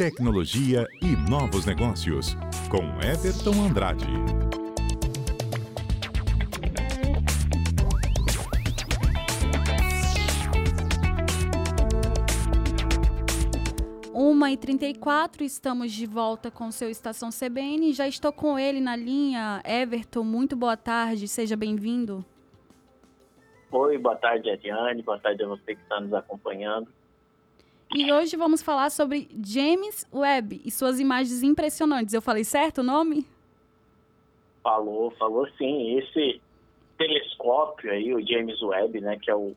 tecnologia e novos negócios, com Everton Andrade. Uma e 34 estamos de volta com seu Estação CBN. Já estou com ele na linha. Everton, muito boa tarde, seja bem-vindo. Oi, boa tarde, Ariane. Boa tarde a você que está nos acompanhando. E hoje vamos falar sobre James Webb e suas imagens impressionantes. Eu falei certo o nome? Falou, falou sim. Esse telescópio aí, o James Webb, né, que é o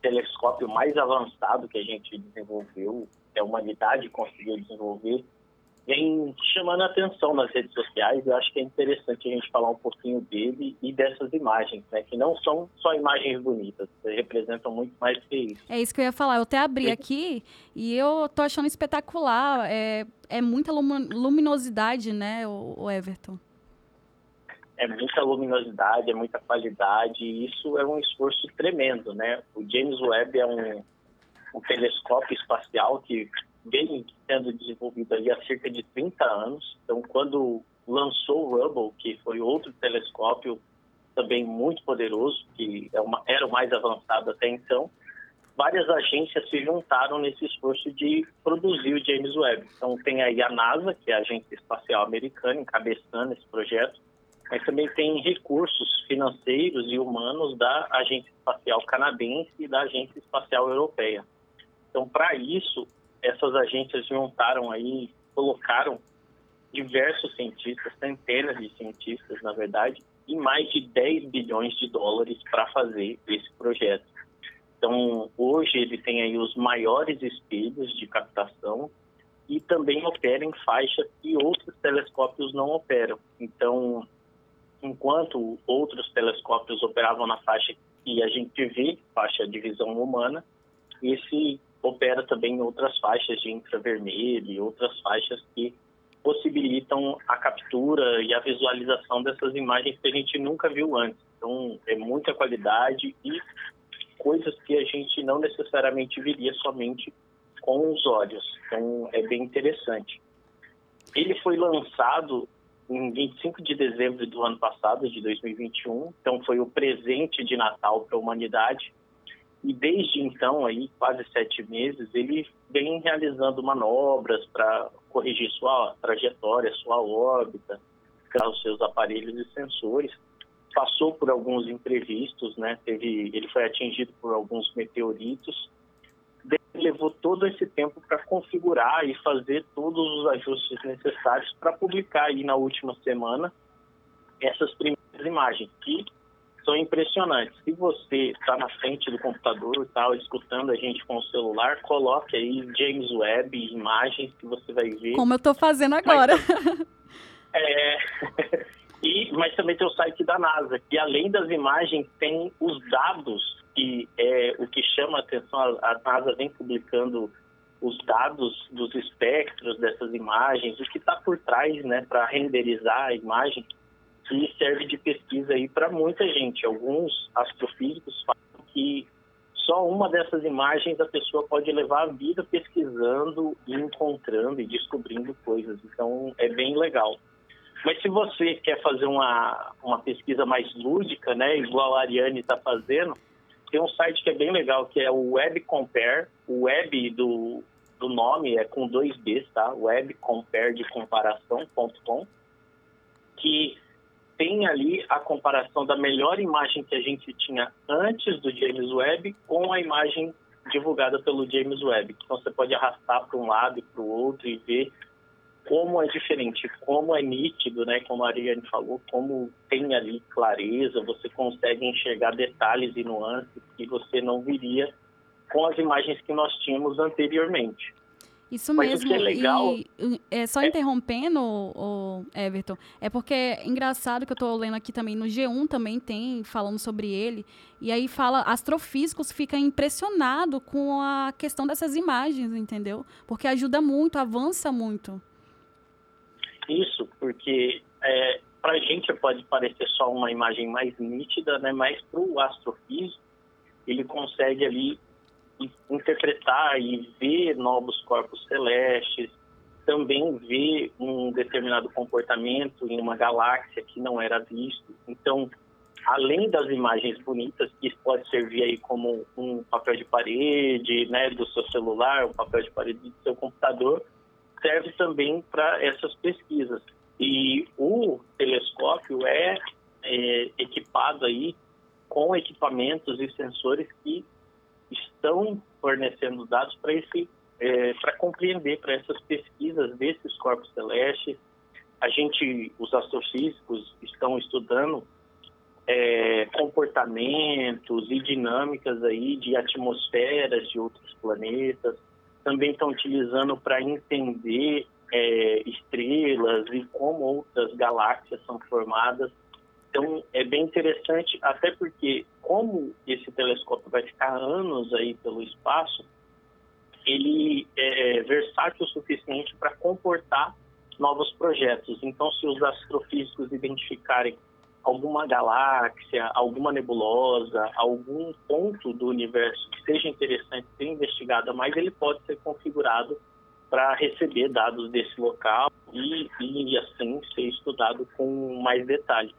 telescópio mais avançado que a gente desenvolveu, que a humanidade conseguiu desenvolver, vem chamando a atenção nas redes sociais. Eu acho que é interessante a gente falar um pouquinho dele e dessas imagens, né? Que não são só imagens bonitas, representam muito mais que isso. É isso que eu ia falar. Eu até abri aqui e eu tô achando espetacular. É, é muita luminosidade, né, o Everton? É muita luminosidade, é muita qualidade e isso é um esforço tremendo, né? O James Webb é um, um telescópio espacial que vem sendo desenvolvido ali há cerca de 30 anos. Então, quando lançou o Hubble, que foi outro telescópio também muito poderoso, que é uma, era o mais avançado até então, várias agências se juntaram nesse esforço de produzir o James Webb. Então, tem aí a NASA, que é a Agência Espacial Americana, encabeçando esse projeto, mas também tem recursos financeiros e humanos da Agência Espacial Canadense e da Agência Espacial Europeia. Então, para isso, essas agências juntaram aí, colocaram diversos cientistas, centenas de cientistas, na verdade, e mais de 10 bilhões de dólares para fazer esse projeto. Então, hoje ele tem aí os maiores espelhos de captação e também opera em faixa que outros telescópios não operam. Então, enquanto outros telescópios operavam na faixa que a gente vê, faixa de visão humana, esse opera também em outras faixas de infravermelho e outras faixas que possibilitam a captura e a visualização dessas imagens que a gente nunca viu antes. Então, é muita qualidade e coisas que a gente não necessariamente viria somente com os olhos. Então, é bem interessante. Ele foi lançado em 25 de dezembro do ano passado, de 2021. Então, foi o presente de Natal para a humanidade. E desde então, aí quase sete meses, ele vem realizando manobras para corrigir sua trajetória, sua órbita, os seus aparelhos e sensores. Passou por alguns imprevistos, né? Teve, ele foi atingido por alguns meteoritos. levou todo esse tempo para configurar e fazer todos os ajustes necessários para publicar aí na última semana essas primeiras imagens, que são impressionantes. Se você está na frente do computador e tal, escutando a gente com o celular, coloque aí James Webb, imagens que você vai ver. Como eu estou fazendo agora. Mas, é, e, mas também tem o site da NASA, que além das imagens tem os dados, que é o que chama a atenção. A, a NASA vem publicando os dados dos espectros dessas imagens, o que está por trás, né, para renderizar a imagem que serve de pesquisa aí para muita gente. Alguns astrofísicos falam que só uma dessas imagens a pessoa pode levar a vida pesquisando encontrando e descobrindo coisas. Então é bem legal. Mas se você quer fazer uma, uma pesquisa mais lúdica, né, igual a Ariane está fazendo, tem um site que é bem legal, que é o Web Compare. O web do, do nome é com dois Bs, tá? Webcompare de comparação.com, que tem ali a comparação da melhor imagem que a gente tinha antes do James Webb com a imagem divulgada pelo James Webb. Então você pode arrastar para um lado e para o outro e ver como é diferente, como é nítido, né? Como a Ariane falou, como tem ali clareza, você consegue enxergar detalhes e nuances que você não viria com as imagens que nós tínhamos anteriormente. Isso Mas mesmo. É legal... E é, só é... interrompendo, o Everton, é porque é engraçado que eu estou lendo aqui também, no G1 também tem, falando sobre ele, e aí fala, astrofísicos ficam impressionados com a questão dessas imagens, entendeu? Porque ajuda muito, avança muito. Isso, porque é, para a gente pode parecer só uma imagem mais nítida, né? mas para o astrofísico, ele consegue ali interpretar e ver novos corpos celestes, também vê um determinado comportamento em uma galáxia que não era visto. Então, além das imagens bonitas, que pode servir aí como um papel de parede, né, do seu celular, um papel de parede do seu computador, serve também para essas pesquisas. E o telescópio é, é equipado aí com equipamentos e sensores que estão fornecendo dados para esse é, para compreender para essas pesquisas desses corpos celestes. A gente, os astrofísicos, estão estudando é, comportamentos e dinâmicas aí de atmosferas de outros planetas. Também estão utilizando para entender é, estrelas e como outras galáxias são formadas. Então, é bem interessante, até porque, como esse telescópio vai ficar anos aí pelo espaço, ele é versátil o suficiente para comportar novos projetos. Então, se os astrofísicos identificarem alguma galáxia, alguma nebulosa, algum ponto do universo que seja interessante ser investigado, mas ele pode ser configurado para receber dados desse local e, e assim ser estudado com mais detalhe.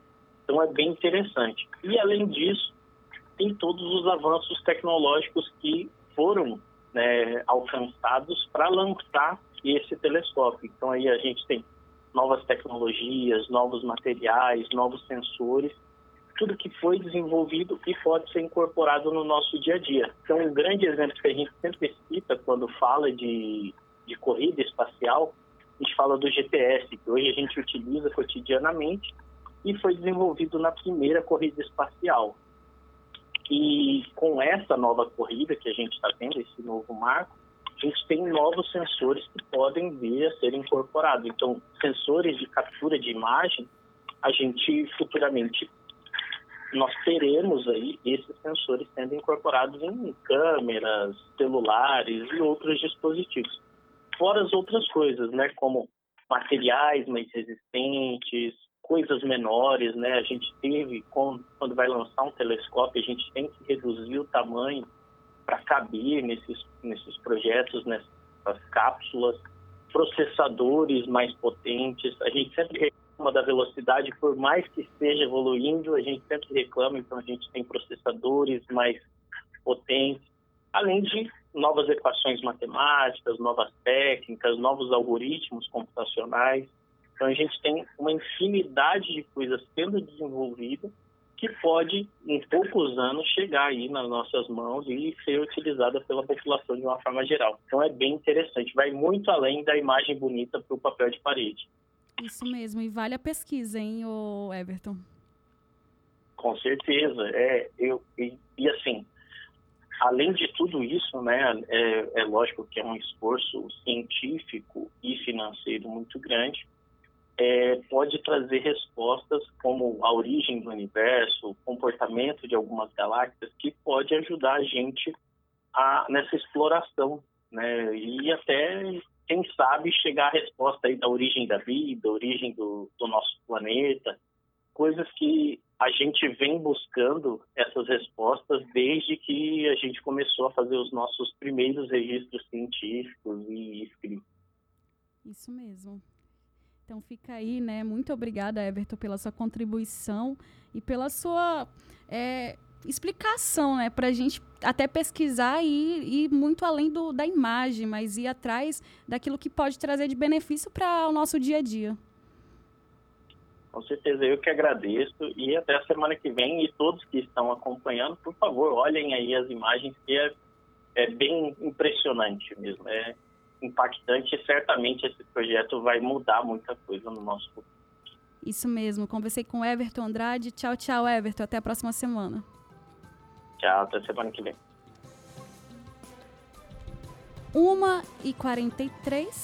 Então é bem interessante. E além disso, tem todos os avanços tecnológicos que foram né, alcançados para lançar esse telescópio. Então aí a gente tem novas tecnologias, novos materiais, novos sensores, tudo que foi desenvolvido e pode ser incorporado no nosso dia a dia. Então, um grande exemplo que a gente sempre cita quando fala de, de corrida espacial, a gente fala do GPS, que hoje a gente utiliza cotidianamente e foi desenvolvido na primeira corrida espacial. E com essa nova corrida que a gente está tendo, esse novo marco, a gente tem novos sensores que podem vir a ser incorporados. Então, sensores de captura de imagem, a gente futuramente nós teremos aí esses sensores sendo incorporados em câmeras, celulares e outros dispositivos. Fora as outras coisas, né, como materiais mais resistentes, coisas menores, né? A gente teve, quando vai lançar um telescópio, a gente tem que reduzir o tamanho para caber nesses, nesses projetos, nessas cápsulas, processadores mais potentes. A gente sempre reclama da velocidade, por mais que esteja evoluindo, a gente sempre reclama, então a gente tem processadores mais potentes, além de novas equações matemáticas, novas técnicas, novos algoritmos computacionais. Então a gente tem uma infinidade de coisas sendo desenvolvidas que pode, em poucos anos, chegar aí nas nossas mãos e ser utilizada pela população de uma forma geral. Então é bem interessante, vai muito além da imagem bonita para o papel de parede. Isso mesmo, e vale a pesquisa, hein, o Everton? Com certeza, é, eu, e, e assim, além de tudo isso, né, é, é lógico que é um esforço científico e financeiro muito grande, é, pode trazer respostas como a origem do universo, o comportamento de algumas galáxias, que pode ajudar a gente a, nessa exploração, né? E até, quem sabe, chegar à resposta aí da origem da vida, origem do, do nosso planeta, coisas que a gente vem buscando essas respostas desde que a gente começou a fazer os nossos primeiros registros científicos e escritos. Isso mesmo. Então fica aí, né? Muito obrigada, Everton, pela sua contribuição e pela sua é, explicação, né? Para a gente até pesquisar e ir muito além do, da imagem, mas ir atrás daquilo que pode trazer de benefício para o nosso dia a dia. Com certeza, eu que agradeço e até a semana que vem e todos que estão acompanhando, por favor, olhem aí as imagens que é, é bem impressionante mesmo. É, impactante e certamente esse projeto vai mudar muita coisa no nosso futuro. Isso mesmo. Conversei com Everton Andrade. Tchau, tchau, Everton. Até a próxima semana. Tchau, até semana que vem. 1 e 43